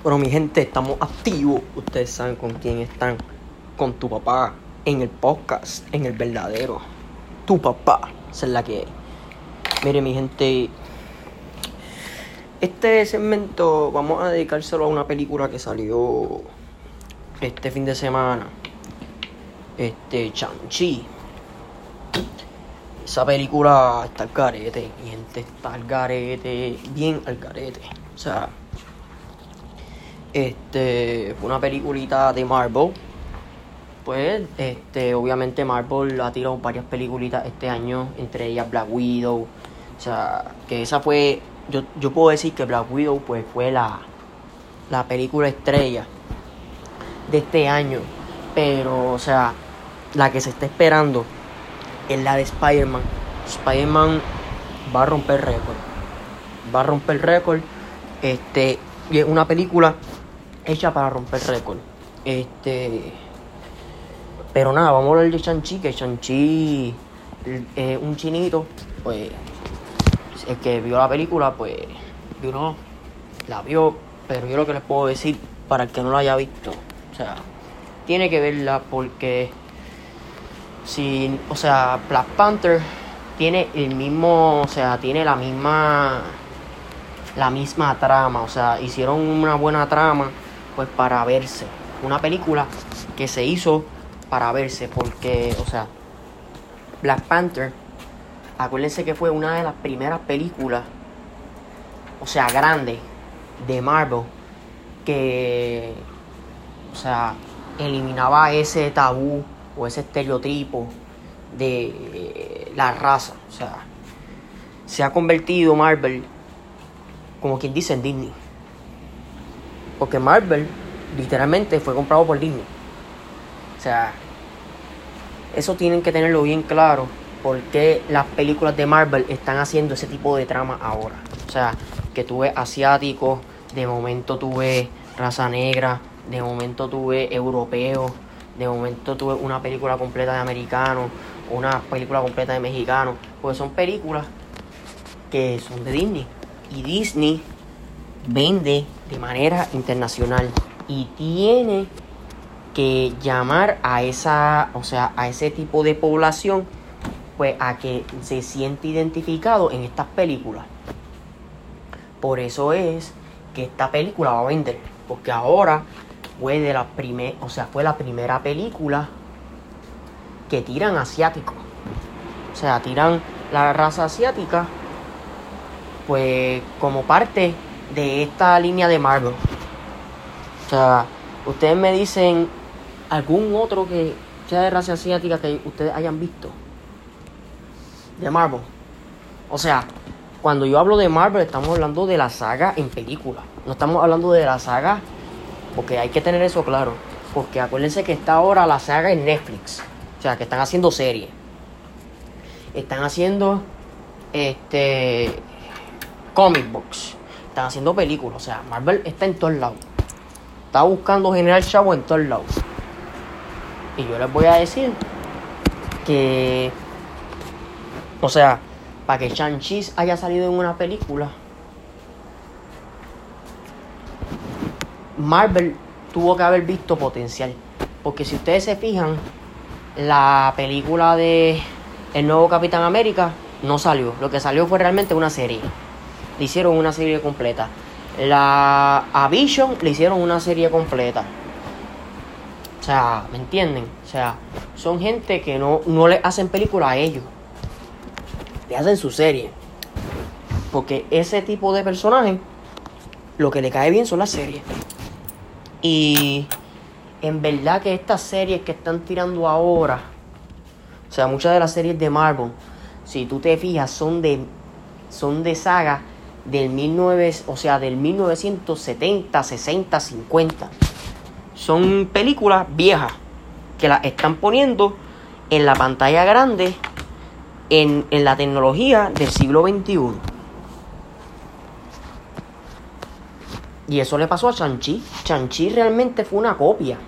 Bueno, mi gente, estamos activos. Ustedes saben con quién están. Con tu papá. En el podcast. En el verdadero. Tu papá. Esa es la que. Mire, mi gente. Este segmento vamos a dedicárselo a una película que salió este fin de semana. Este, Chanchi. Esa película está al garete, mi gente, está al garete, bien al garete. O sea, este, fue una peliculita de Marvel. Pues, este, obviamente Marvel ha tirado varias peliculitas este año, entre ellas Black Widow. O sea, que esa fue, yo, yo puedo decir que Black Widow pues fue la, la película estrella de este año. Pero, o sea, la que se está esperando es la de Spider-Man. Spider-Man va a romper récord. Va a romper récord. Este, y es una película hecha para romper récord. Este. Pero nada, vamos a hablar de Shang-Chi, que Shang-Chi es un chinito, pues el que vio la película, pues vio la vio, pero yo lo que les puedo decir para el que no la haya visto, o sea, tiene que verla porque si, o sea, Black Panther tiene el mismo, o sea, tiene la misma la misma trama, o sea, hicieron una buena trama pues para verse. Una película que se hizo para verse porque, o sea, Black Panther, acuérdense que fue una de las primeras películas, o sea, grande de Marvel que, o sea, eliminaba ese tabú o ese estereotipo de la raza. O sea, se ha convertido Marvel, como quien dice, en Disney. Porque Marvel literalmente fue comprado por Disney. O sea, eso tienen que tenerlo bien claro. Porque las películas de Marvel están haciendo ese tipo de trama ahora. O sea, que tú ves asiáticos, de momento tú ves raza negra, de momento tú ves europeo, de momento tuve una película completa de americano, una película completa de mexicano, pues son películas que son de Disney. Y Disney vende de manera internacional y tiene que llamar a esa, o sea, a ese tipo de población pues a que se siente identificado en estas películas. Por eso es que esta película va a vender, porque ahora fue de la primer, o sea, fue la primera película que tiran asiático. O sea, tiran la raza asiática pues como parte de esta línea de Marvel. O sea, ustedes me dicen algún otro que sea de raza asiática que ustedes hayan visto de Marvel. O sea, cuando yo hablo de Marvel estamos hablando de la saga en película. No estamos hablando de la saga porque hay que tener eso claro. Porque acuérdense que está ahora la saga en Netflix. O sea, que están haciendo series. Están haciendo este comic books. Están haciendo películas. O sea, Marvel está en todos lados. Está buscando generar chavo en todos lados. Y yo les voy a decir que. O sea, para que Shang-Chi haya salido en una película Marvel tuvo que haber visto potencial. Porque si ustedes se fijan, la película de El nuevo Capitán América no salió. Lo que salió fue realmente una serie. Le hicieron una serie completa. La a le hicieron una serie completa. O sea, ¿me entienden? O sea, son gente que no, no le hacen película a ellos. Le hacen su serie. Porque ese tipo de personaje, lo que le cae bien son las series. Y en verdad que estas series que están tirando ahora, o sea, muchas de las series de Marvel, si tú te fijas, son de son de saga del 19, o sea, del 1970, 60, 50. Son películas viejas que las están poniendo en la pantalla grande en, en la tecnología del siglo XXI. Y eso le pasó a Chanchi. Chanchi realmente fue una copia.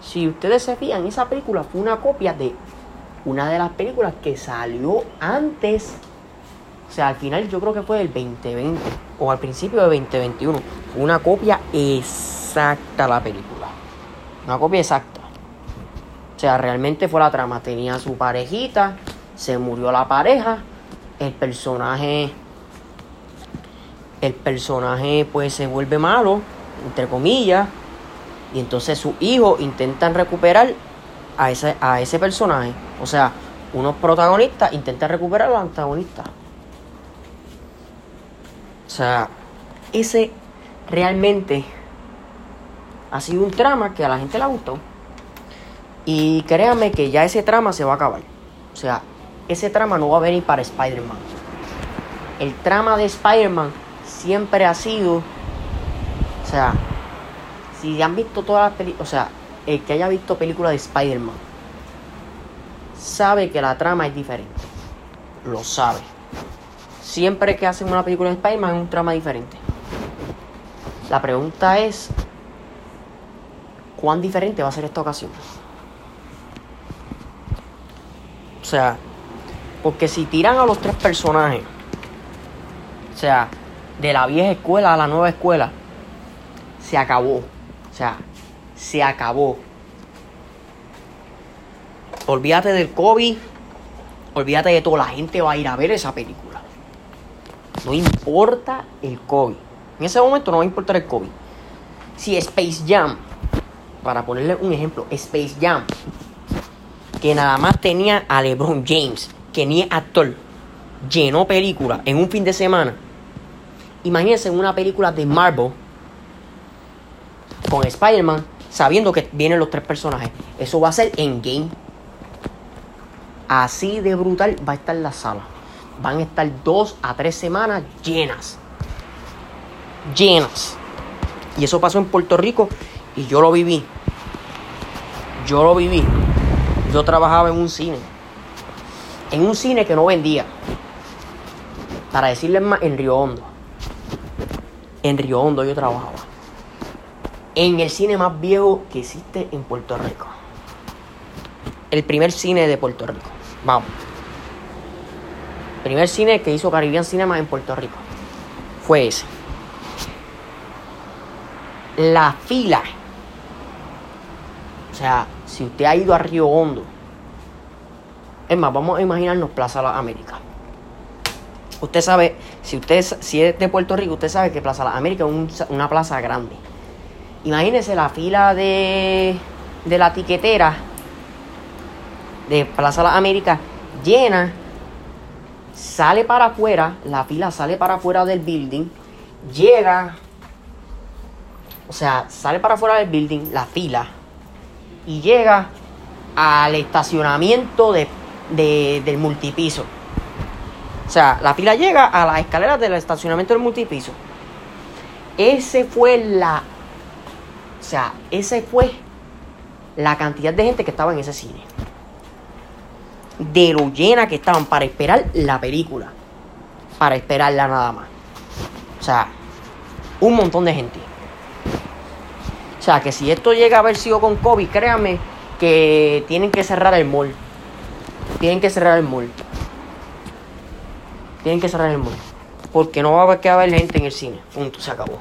Si ustedes se fijan, esa película fue una copia de una de las películas que salió antes. Sea, al final yo creo que fue del 2020 o al principio de 2021. Fue una copia exacta la película. Una copia exacta. O sea, realmente fue la trama. Tenía su parejita, se murió la pareja, el personaje el personaje pues se vuelve malo, entre comillas, y entonces sus hijos intentan recuperar a ese, a ese personaje. O sea, unos protagonistas intentan recuperar a los antagonistas. Sea, ese realmente ha sido un trama que a la gente le gustó. Y créanme que ya ese trama se va a acabar. O sea, ese trama no va a venir para Spider-Man. El trama de Spider-Man siempre ha sido, o sea, si han visto todas las películas, o sea, el que haya visto películas de Spider-Man, sabe que la trama es diferente. Lo sabe. Siempre que hacen una película de Spider-Man es un trama diferente. La pregunta es, ¿cuán diferente va a ser esta ocasión? O sea, porque si tiran a los tres personajes, o sea, de la vieja escuela a la nueva escuela, se acabó. O sea, se acabó. Olvídate del COVID, olvídate de todo, la gente va a ir a ver esa película. No importa el COVID. En ese momento no va a importar el COVID. Si Space Jam, para ponerle un ejemplo, Space Jam, que nada más tenía a LeBron James, que ni actor, llenó película en un fin de semana Imagínense una película de Marvel con Spider-Man sabiendo que vienen los tres personajes. Eso va a ser en game. Así de brutal va a estar la sala. Van a estar dos a tres semanas llenas. Llenas. Y eso pasó en Puerto Rico y yo lo viví. Yo lo viví. Yo trabajaba en un cine. En un cine que no vendía. Para decirles más, en Río Hondo en Río Hondo yo trabajaba. En el cine más viejo que existe en Puerto Rico. El primer cine de Puerto Rico. Vamos. Primer cine que hizo Caribbean Cinema en Puerto Rico. Fue ese. La fila. O sea, si usted ha ido a Río Hondo. Es más, vamos a imaginarnos Plaza La América. Usted sabe, si usted si es de Puerto Rico, usted sabe que Plaza La América es una plaza grande. Imagínese la fila de, de la tiquetera de Plaza La América llena, sale para afuera, la fila sale para afuera del building, llega, o sea, sale para afuera del building, la fila, y llega al estacionamiento de, del multipiso. O sea, la fila llega a las escaleras del estacionamiento del multipiso. Ese fue la. O sea, ese fue la cantidad de gente que estaba en ese cine. De lo llena que estaban para esperar la película. Para esperarla nada más. O sea, un montón de gente. O sea, que si esto llega a haber sido con COVID, créanme que tienen que cerrar el mall. Tienen que cerrar el mall. Tienen que cerrar el mundo. Porque no va a haber gente en el cine. Punto, se acabó.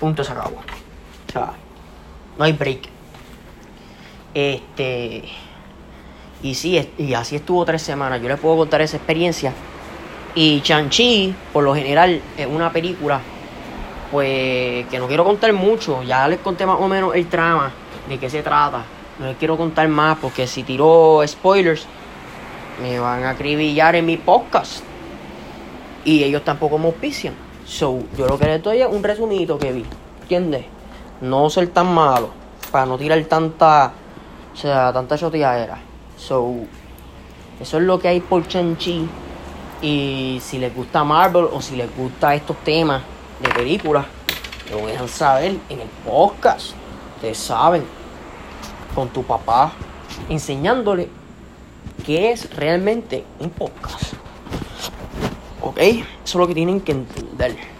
Punto, se acabó. O sea, no hay break. Este. Y sí, y así estuvo tres semanas. Yo les puedo contar esa experiencia. Y Chanchi, por lo general, es una película, pues, que no quiero contar mucho. Ya les conté más o menos el trama, de qué se trata. No les quiero contar más, porque si tiro spoilers, me van a acribillar en mi podcast. Y ellos tampoco me auspician. So, yo lo que les doy es un resumito que vi. ¿Entiendes? No ser tan malo. Para no tirar tanta. O sea, tanta choteadera. So, eso es lo que hay por Chanchi. Y si les gusta Marvel o si les gusta estos temas de películas, lo dejan saber en el podcast. Ustedes saben. Con tu papá. Enseñándole qué es realmente un podcast. ¿Ok? Eso es lo que tienen que entender.